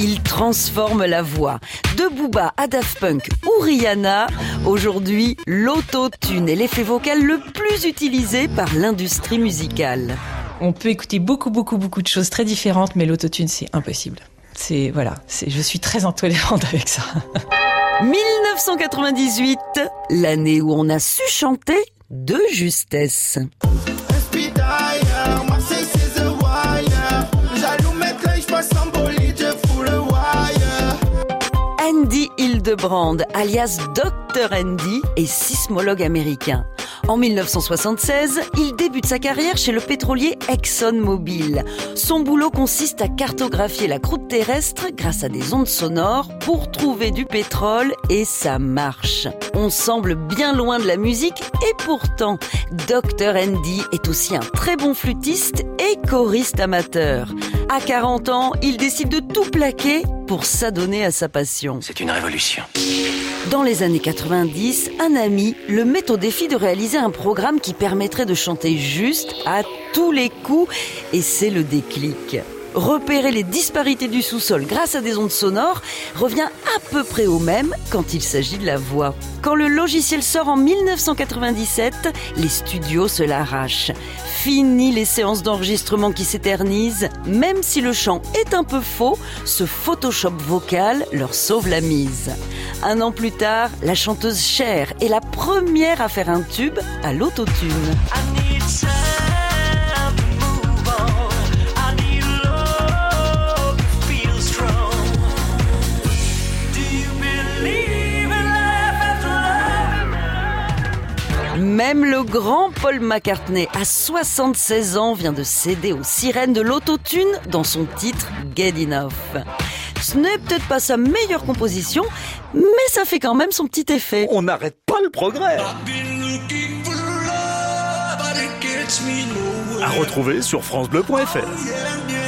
Il transforme la voix. De Booba à Daft Punk ou Rihanna, aujourd'hui, l'autotune est l'effet vocal le plus utilisé par l'industrie musicale. On peut écouter beaucoup, beaucoup, beaucoup de choses très différentes, mais l'autotune, c'est impossible. C'est, voilà, c'est, je suis très intolérante avec ça. 1998, l'année où on a su chanter de justesse. Andy Hildebrand, alias Dr. Andy, est sismologue américain. En 1976, il débute sa carrière chez le pétrolier ExxonMobil. Son boulot consiste à cartographier la croûte terrestre grâce à des ondes sonores pour trouver du pétrole et ça marche. On semble bien loin de la musique et pourtant, Dr. Andy est aussi un très bon flûtiste et choriste amateur. À 40 ans, il décide de tout plaquer pour s'adonner à sa passion. C'est une révolution. Dans les années 90, un ami le met au défi de réaliser un programme qui permettrait de chanter juste à tous les coups et c'est le déclic. Repérer les disparités du sous-sol grâce à des ondes sonores revient à peu près au même quand il s'agit de la voix. Quand le logiciel sort en 1997, les studios se l'arrachent. Fini les séances d'enregistrement qui s'éternisent. Même si le chant est un peu faux, ce Photoshop vocal leur sauve la mise. Un an plus tard, la chanteuse Cher est la première à faire un tube à l'autotune. Même le grand Paul McCartney, à 76 ans, vient de céder aux sirènes de l'autotune dans son titre Get Enough. Ce n'est peut-être pas sa meilleure composition, mais ça fait quand même son petit effet. On n'arrête pas le progrès. À retrouver sur francebleu.fr.